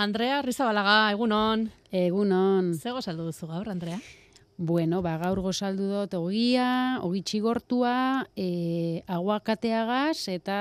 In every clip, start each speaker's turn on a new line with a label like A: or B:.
A: Andrea Rizabalaga, egunon.
B: Egunon.
A: Zego saldu duzu gaur, Andrea?
B: Bueno, ba, gaur gozaldu dut ogia, ogi txigortua, e, aguakateagaz eta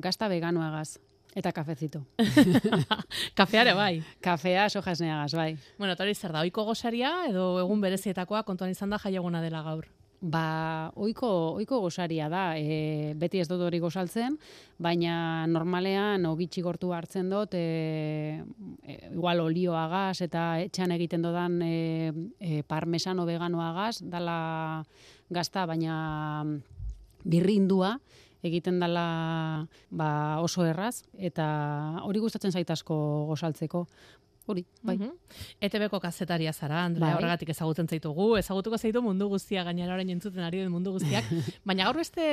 B: gazta veganoagaz. Eta kafezito.
A: Kafeare bai.
B: Kafea sojasneagaz, bai.
A: Bueno, eta hori zer da, oiko gozaria edo egun berezietakoa kontuan izan da jaiaguna dela gaur.
B: Ba, oiko, oiko gozaria da, e, beti ez dut hori gozaltzen, baina normalean ogitxi gortu hartzen dut, e, e, igual olioagaz eta etxan egiten dodan e, e, parmesano veganoagaz, dala gazta, baina birrindua, egiten dela ba, oso erraz, eta hori gustatzen zaitasko gozaltzeko. Hori, bai. Mm
A: ETB-ko kazetaria zara, Andrea, bai. horregatik ezagutzen zaitugu, ezagutuko zaitu mundu guztia, gainera orain entzuten ari den mundu guztiak, baina gaur beste,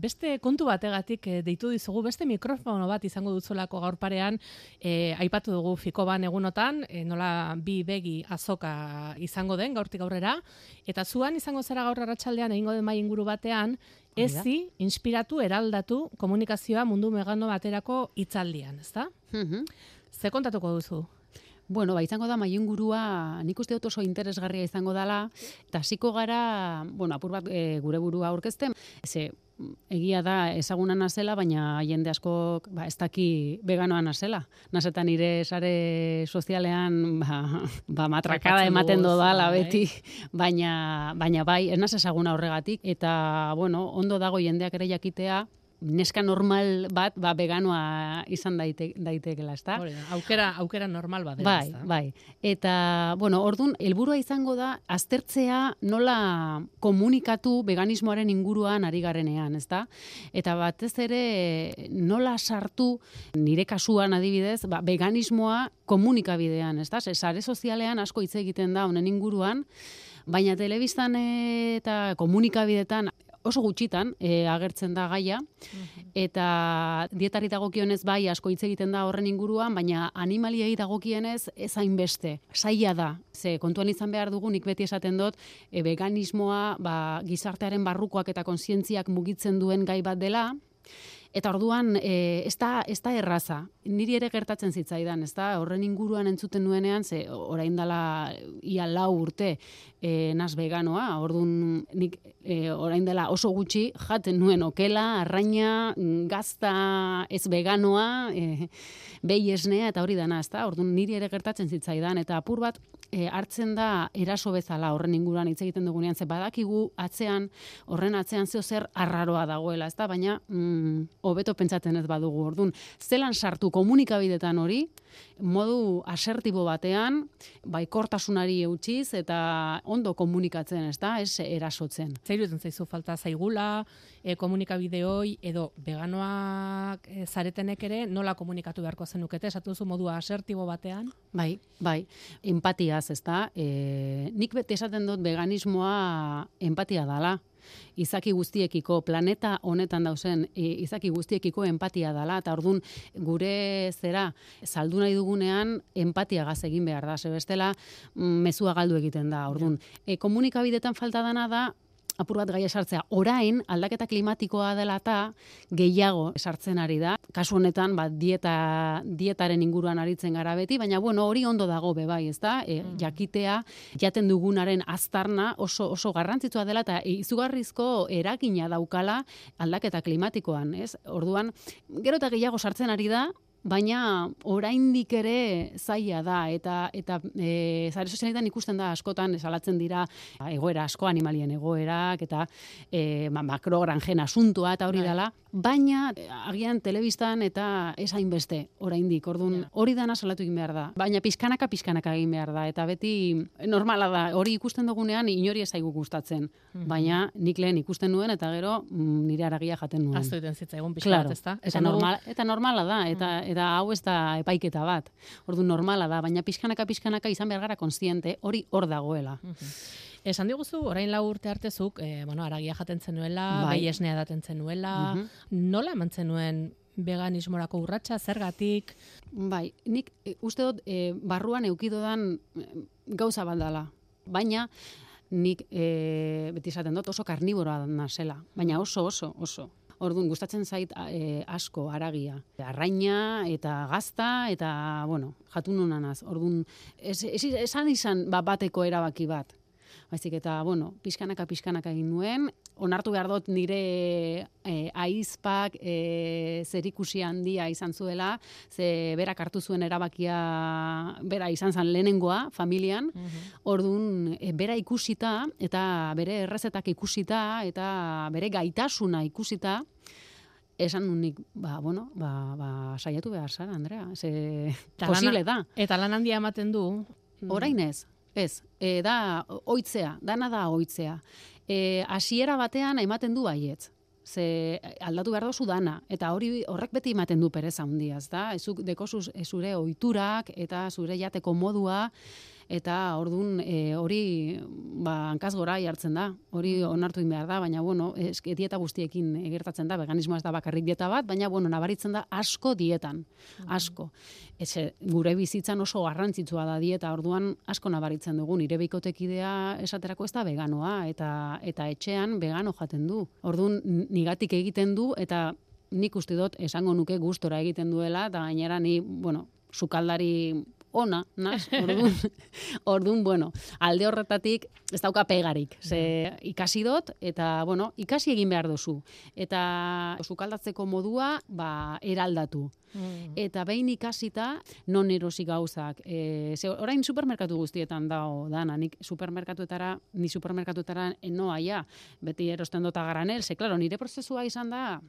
A: beste kontu bategatik eh, deitu dizugu, beste mikrofono bat izango dutzulako gaur parean, e, aipatu dugu fiko ban egunotan, e, nola bi begi azoka izango den, gaurtik aurrera, eta zuan izango zara gaur arratsaldean egingo den mai inguru batean, Ezi, inspiratu, eraldatu, komunikazioa mundu megano baterako hitzaldian, ezta? Mm Ze kontatuko duzu?
B: Bueno, ba, izango da maiengurua, nik uste dut oso interesgarria izango dela, eta hasiko gara, bueno, apur bat e, gure burua aurkezten, ze egia da ezaguna nazela, baina jende asko ba, ez daki veganoa nazela. Nazetan nire sare sozialean ba, ba matrakada ematen dodala bai. beti, baina, baina bai, ez naz ezaguna horregatik, eta bueno, ondo dago jendeak ere jakitea, neska normal bat ba veganoa izan daite daitekela, ezta?
A: aukera aukera normal bat
B: bai, ezta? Bai, Eta bueno, ordun helburua izango da aztertzea nola komunikatu veganismoaren inguruan ari garenean, ezta? Eta batez ere nola sartu nire kasuan adibidez, ba, veganismoa komunikabidean, ezta? Sare sozialean asko hitz egiten da honen inguruan, baina telebistan eta komunikabidetan oso gutxitan e, agertzen da gaia. Mhm. eta dietari dagokionez bai asko hitz egiten da horren inguruan baina animaliei dagokienez ez hainbeste. Saia da. Ze kontuan izan behar dugu nik beti esaten dut e, veganismoa ba, gizartearen barrukoak eta kontzientziak mugitzen duen gai bat dela Eta orduan, e, ez, da, ez da erraza. Niri ere gertatzen zitzaidan, ez da? Horren inguruan entzuten nuenean, ze orain dela ia lau urte e, naz veganoa, orduan nik e, orain dela oso gutxi jaten nuen okela, arraina, gazta ez veganoa, e, behi esnea, eta hori dana, ez da? Orduan niri ere gertatzen zitzaidan, eta apur bat e, hartzen da eraso bezala horren inguruan hitz egiten dugunean, ze badakigu atzean, horren atzean zeo zer arraroa dagoela, ez da? Baina... Mm, hobeto pentsatzen ez badugu. Ordun, zelan sartu komunikabidetan hori, modu asertibo batean, baikortasunari eutxiz eta ondo komunikatzen, ez da, ez erasotzen.
A: Zer zaizu falta zaigula, e, komunikabide edo veganoak e, zaretenek ere, nola komunikatu beharko zenukete, esatu duzu modua asertibo batean?
B: Bai, bai, empatiaz, ez da, e, nik bete esaten dut veganismoa empatia dala, izaki guztiekiko planeta honetan dauzen izaki guztiekiko empatia dala eta ordun gure zera saldu nahi dugunean empatia gaz egin behar da. Ze bestela mm, mezua galdu egiten da ordun. E, komunikabidetan falta dana da apur bat gaia sartzea. Orain, aldaketa klimatikoa dela eta gehiago sartzen ari da. Kasu honetan, ba, dieta, dietaren inguruan aritzen gara beti, baina bueno, hori ondo dago be bai, ezta? E, mm. jakitea, jaten dugunaren aztarna oso, oso garrantzitsua dela eta izugarrizko eragina daukala aldaketa klimatikoan, ez? Orduan, gero eta gehiago sartzen ari da, baina oraindik ere zaila da eta eta e, zare sozialetan ikusten da askotan esalatzen dira ba, egoera asko animalien egoerak eta e, ba, makrogranjen asuntua eta hori bai. dela baina agian telebistan eta ez hainbeste oraindik. Ordun hori dana salatu egin behar da. Baina pizkanaka pizkanaka egin behar da. Eta beti normala da. Hori ikusten dugunean inori ez zaigu gustatzen. Mhm. baina nik lehen ikusten nuen eta gero mm, nire aragia jaten nuen.
A: Asto egiten zitza egun pizkanat, ezta?
B: Eta, normal, eta normala da. Eta mhm. eta hau ez da epaiketa bat. Ordu normala da, baina pixkanaka pixkanaka izan behar gara konstiente, hori hor dagoela.
A: Esan diguzu, orain lau urte artezuk, e, bueno, aragia jaten zenuela, bai. behi esnea daten zenuela, nola eman zenuen veganismorako urratsa zergatik?
B: Bai, nik e, uste dut e, barruan eukidodan e, gauza baldala. Baina, nik e, beti esaten dut oso karniboroa nazela. Baina oso, oso, oso. Orduan, gustatzen zait e, asko aragia. Arraina eta gazta eta, bueno, jatun honanaz. Orduan, esan izan ba, bateko erabaki bat. Baizik eta, bueno, pixkanaka, pixkanaka egin nuen, onartu behar dut nire e, aizpak e, zerikusi handia izan zuela, ze berak hartu zuen erabakia bera izan zen lehenengoa, familian, mm orduan e, bera ikusita, eta bere errezetak ikusita, eta bere gaitasuna ikusita, esan unik, ba, bueno, ba, ba, saiatu behar zara, Andrea, ze posible da.
A: Eta lan handia ematen du.
B: Orain ez, ez, e, da oitzea, dana da oitzea e, asiera batean ematen du baietz. Ze aldatu behar dozu dana, eta hori horrek beti ematen du pereza handiaz, da? Ezuk dekosuz zure ohiturak eta zure jateko modua, eta ordun e, hori ba hankaz gora jartzen da. Hori onartu in behar da, baina bueno, eske dieta guztiekin gertatzen da, veganismoa ez da bakarrik dieta bat, baina bueno, nabaritzen da asko dietan, asko. Eze, gure bizitzan oso garrantzitsua da dieta, orduan asko nabaritzen dugu, nire bikotekidea esaterako ez da veganoa, eta, eta etxean vegano jaten du. Orduan, nigatik egiten du, eta nik uste dut esango nuke gustora egiten duela, eta gainera ni, bueno, sukaldari ona, naz, orduan, orduan, bueno, alde horretatik ez dauka pegarik, ze ikasi dut, eta, bueno, ikasi egin behar duzu, eta sukaldatzeko modua, ba, eraldatu. Mm. Eta behin ikasita, non erosi gauzak. E, ze, orain supermerkatu guztietan dago dana, nik supermerkatuetara, ni supermerkatuetara enoa ja, beti erosten dota granel, ze, klaro, nire prozesua izan da,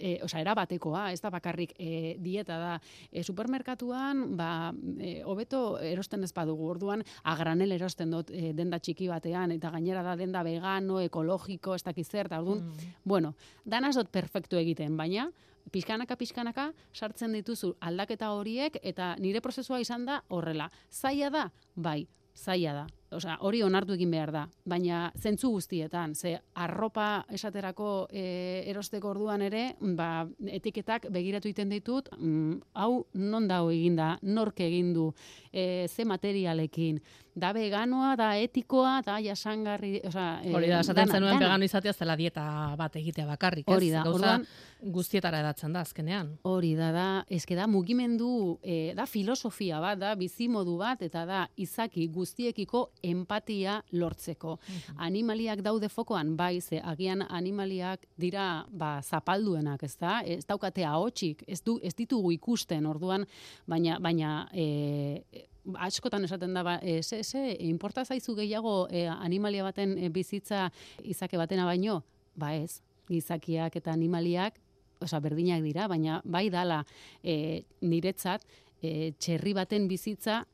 B: e, oza, era batekoa, ez da bakarrik e, dieta da. E, supermerkatuan, ba, e, hobeto erosten ez badugu, orduan, agranel erosten dut e, denda txiki batean, eta gainera da denda vegano, ekologiko, ez dakiz zer, orduan, mm. bueno, danaz dut perfektu egiten, baina, pixkanaka, pixkanaka, sartzen dituzu aldaketa horiek, eta nire prozesua izan da horrela. Zaila da, bai, zaila da. Osea, hori onartu egin behar da, baina zentzu guztietan, ze arropa esaterako e, erosteko orduan ere, ba, etiketak begiratu iten ditut, mm, hau non dago eginda, nork egin du, e, ze materialekin, da veganoa, da etikoa, da jasangarri, osea,
A: e, hori da, esaten zenuen vegano izatea zela dieta bat egitea bakarrik, ez?
B: Hori da, orduan,
A: guztietara edatzen da azkenean.
B: Hori da, da, eske da mugimendu, e, da filosofia bat, da bizimodu bat, eta da izaki guztiekiko empatia lortzeko. Animaliak daude fokoan, bai, ze agian animaliak dira ba, zapalduenak, ez da? Ez daukate ahotsik, ez, du, ez ditugu ikusten, orduan, baina, baina e, askotan esaten da, ba, e, ze, ze, importa zaizu gehiago e, animalia baten e, bizitza izake batena baino? Ba ez, izakiak eta animaliak, oza, berdinak dira, baina bai dala e, niretzat, e, txerri baten bizitza,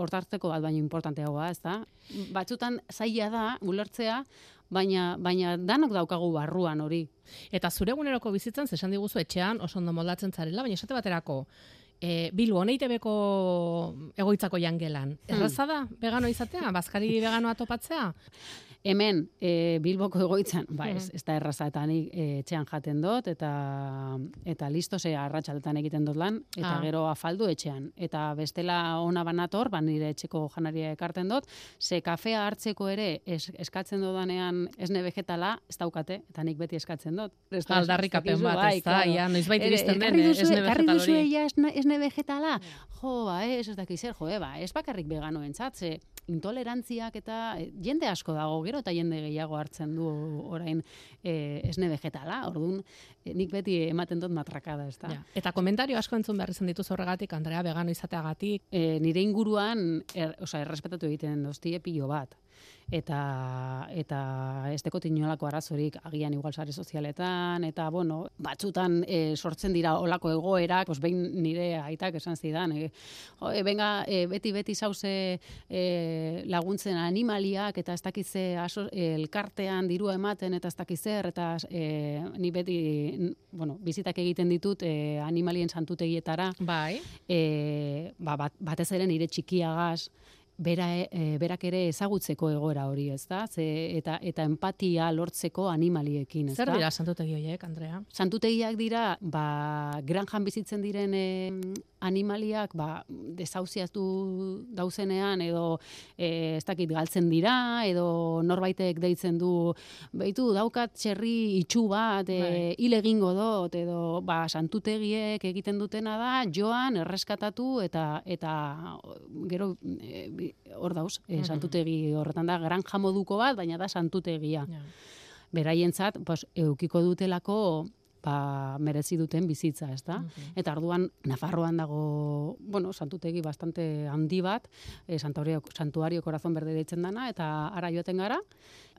B: hortartzeko bat baino importanteagoa, ez da? Batzutan zaila da, ulertzea, baina, baina danok daukagu barruan hori.
A: Eta zure eguneroko bizitzan, zesan diguzu etxean, oso ondo moldatzen zarela, baina esate baterako, e, Bilbo, neitebeko egoitzako jangelan. Hmm. Erraza da, vegano izatea, bazkari veganoa topatzea?
B: Hemen, e, Bilboko egoitzan, ba, ez, ez da erraza eta nik e, etxean jaten dut, eta, eta listo ze arratsaldetan egiten dut lan, eta ah. gero afaldu etxean. Eta bestela ona banator, ba, nire etxeko janaria ekarten dut, ze kafea hartzeko ere es, eskatzen dudanean esne vegetala, ez daukate, eta nik beti eskatzen dut.
A: Aldarrik apen bat, bai, ez da, ja, noiz baita den, esne vegetal hori.
B: esne, esne vegetala, jo, ba, ez, ez dakizer, jo, eh, ba, ez bakarrik vegano entzatze, intolerantziak eta eh, jende asko dago gero eta jende gehiago hartzen du orain e, esne vegetala. Ordun e, nik beti ematen dut matrakada, ezta. Ja.
A: Eta komentario asko entzun behar izan dituz horregatik Andrea vegano izateagatik.
B: E, nire inguruan, er, osea, errespetatu egiten dozti pilo bat eta eta ez dekot inolako arazorik agian igual sare sozialetan eta bueno, batzutan e, sortzen dira olako egoerak, pues behin nire aitak esan zidan, e, jo, e, venga, e, beti beti sauze e, laguntzen animaliak eta ez dakize elkartean dirua ematen eta ez dakizer eta e, ni beti bueno, bizitak egiten ditut e, animalien santutegietara.
A: Bai.
B: E, ba, bat, batez ere nire txikiagaz bera, e, berak ere ezagutzeko egoera hori, ez da? Ze, eta, eta empatia lortzeko animaliekin, ez
A: Zer dira santutegi horiek, Andrea?
B: Santutegiak dira, ba, granjan bizitzen diren e, animaliak ba, desauziatu dauzenean edo e, ez dakit galtzen dira edo norbaitek deitzen du beitu daukat txerri itxu bat e, hile egingo dut edo ba, santutegiek egiten dutena da joan erreskatatu eta eta gero e, hor dauz e, santutegi horretan da gran jamoduko bat baina da santutegia. Ja. Beraientzat, pues, eukiko dutelako ba, merezi duten bizitza, ez da? Eta arduan, Nafarroan dago, bueno, santutegi bastante handi bat, e, santuario, santuario korazon berde deitzen dana, eta ara joaten gara,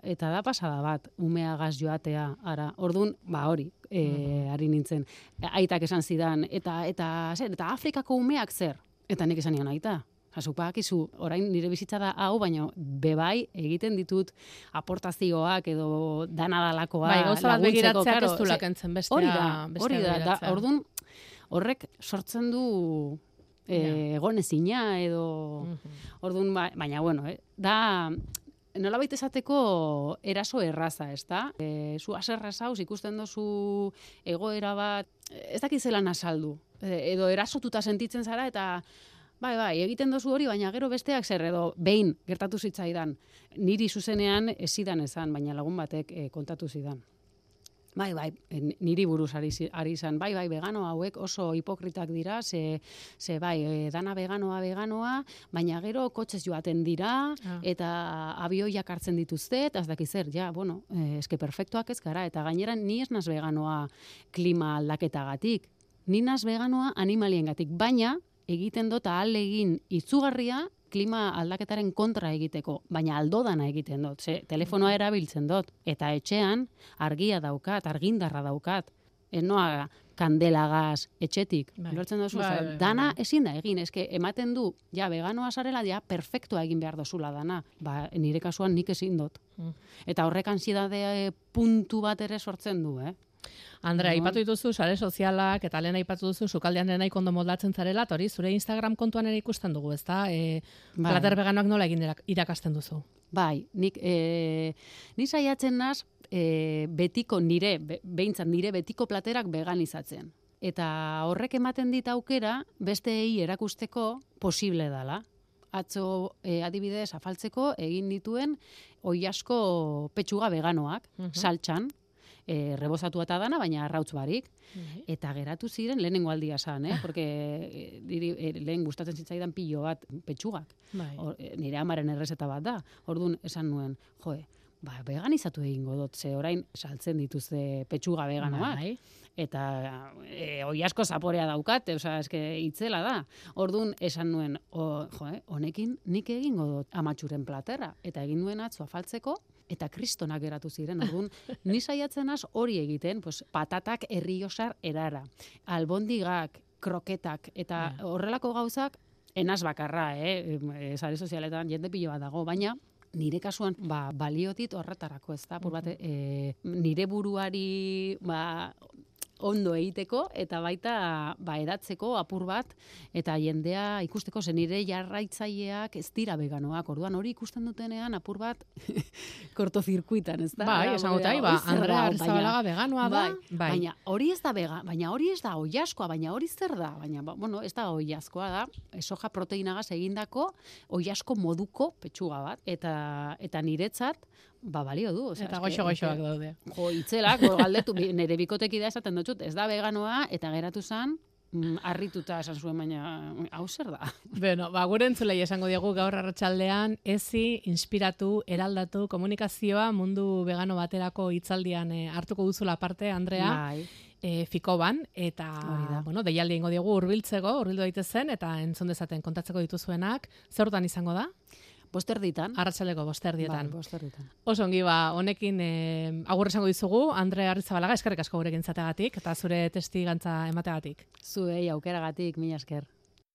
B: eta da pasada bat, umea gaz joatea, ara, orduan, ba, hori, e, ari nintzen, aitak esan zidan, eta, eta, zer, eta Afrikako umeak zer? Eta nik esan nian aita, Asupak, izu, orain nire bizitza da hau, baina bebai egiten ditut aportazioak edo dana dalakoa
A: bai, bat begiratzeak ez du lakentzen bestea.
B: Hori da, hori da, da orduan horrek sortzen du e, egonezina edo orduan, ba, baina bueno, eh, da nola baita esateko eraso erraza, ez da? E, zu aserra zauz, ikusten dozu egoera bat, ez dakizela nasaldu, e, edo erasotuta sentitzen zara, eta Bai, bai, egiten dozu hori, baina gero besteak zer edo behin gertatu zitzaidan. Niri zuzenean ezidan esan, baina lagun batek e, kontatu zidan. Bai, bai, niri buruz ari, ari izan, bai, bai, vegano hauek oso hipokritak dira, ze, ze bai, e, dana veganoa, veganoa, baina gero kotxez joaten dira, ah. eta abioiak hartzen dituzte, eta ez dakiz zer, ja, bueno, eske perfektuak ez gara, eta gainera ni ez naz veganoa klima aldaketagatik, ni naz veganoa animaliengatik, baina egiten dut ahal egin itzugarria klima aldaketaren kontra egiteko, baina aldodana egiten dut, ze telefonoa mm. erabiltzen dut, eta etxean argia daukat, argindarra daukat, enoa kandela gaz etxetik, bai. dozu, bai, bai, dana ezin da egin, eske ematen du, ja, veganoa zarela, ja, perfektua egin behar dozula dana, ba, nire kasuan nik ezin dut. Mm. Eta horrek ansiedade puntu bat ere sortzen du, eh?
A: Andrea, no. ipatu dituzu sare sozialak eta lehen aipatu duzu sukaldean dena ikondo moldatzen zarela, hori zure Instagram kontuan ere ikusten dugu, ezta? Eh, bai. plater veganoak nola egin irakasten duzu?
B: Bai, nik eh ni saiatzen naz e, betiko nire beintzat nire betiko platerak veganizatzen. Eta horrek ematen dit aukera besteei erakusteko posible dala. Atzo e, adibidez afaltzeko egin dituen oi asko petxuga veganoak, uh saltxan, e, rebosatu eta dana, baina arrautz barik. Bai. Eta geratu ziren lehenengo aldia san, eh? Porque e, diri, e, lehen gustatzen zitzaidan pilo bat petxugak. Bai. E, nire amaren errezeta bat da. Orduan esan nuen, joe, ba, veganizatu egingo dut, ze orain saltzen dituzte petxuga veganoak. Bai. Eta e, oi asko zaporea daukat, osea, eske itzela da. Ordun esan nuen, o, jo, honekin nik egingo dut amatxuren platera. Eta egin nuen atzo afaltzeko, eta kristonak geratu ziren. Orduan, ni saiatzen az hori egiten, pues, patatak herriosar erara, albondigak, kroketak, eta horrelako gauzak, enaz bakarra, eh? Zare sozialetan jende pilo bat dago, baina nire kasuan ba, baliotit horretarako ez da, bat, e, nire buruari ba, ondo egiteko eta baita ba edatzeko apur bat eta jendea ikusteko zen nire jarraitzaileak ez dira veganoak. Orduan hori ikusten dutenean apur bat kortozirkuitan, ez da?
A: Bai, esan bai, ba, Andrea Arzabalaga veganoa da.
B: Bai, bai. Baina hori ez da vega, baina hori ez da oiaskoa, baina hori zer da? Baina ba, bueno, ez da oiaskoa da, soja proteinagaz egindako oiasko moduko petxuga bat eta eta niretzat ba balio du,
A: osea, eta goxo goxoak daude.
B: Jo, itzelak, galdetu nere bikotekidea esaten dut, ez da veganoa eta geratu zan mm, harrituta esan zuen baina hau zer da.
A: Bueno, ba gure entzulei esango diegu gaur arratsaldean ezi inspiratu, eraldatu komunikazioa mundu vegano baterako hitzaldian e, hartuko duzula parte Andrea. Bai. E, fikoban, eta, bueno, deialdi ingo diegu urbiltzeko, urbildu daitezen, eta entzun dezaten kontatzeko dituzuenak, zertan izango da?
B: Bosterditan.
A: Arratsaleko bosterdietan.
B: Bai, bosterditan.
A: Oso ongi ba, honekin eh, agur esango dizugu, Andre Arrizabalaga eskerrik asko gurekin zategatik eta zure testigantza emategatik.
B: Zuei aukeragatik, mila esker.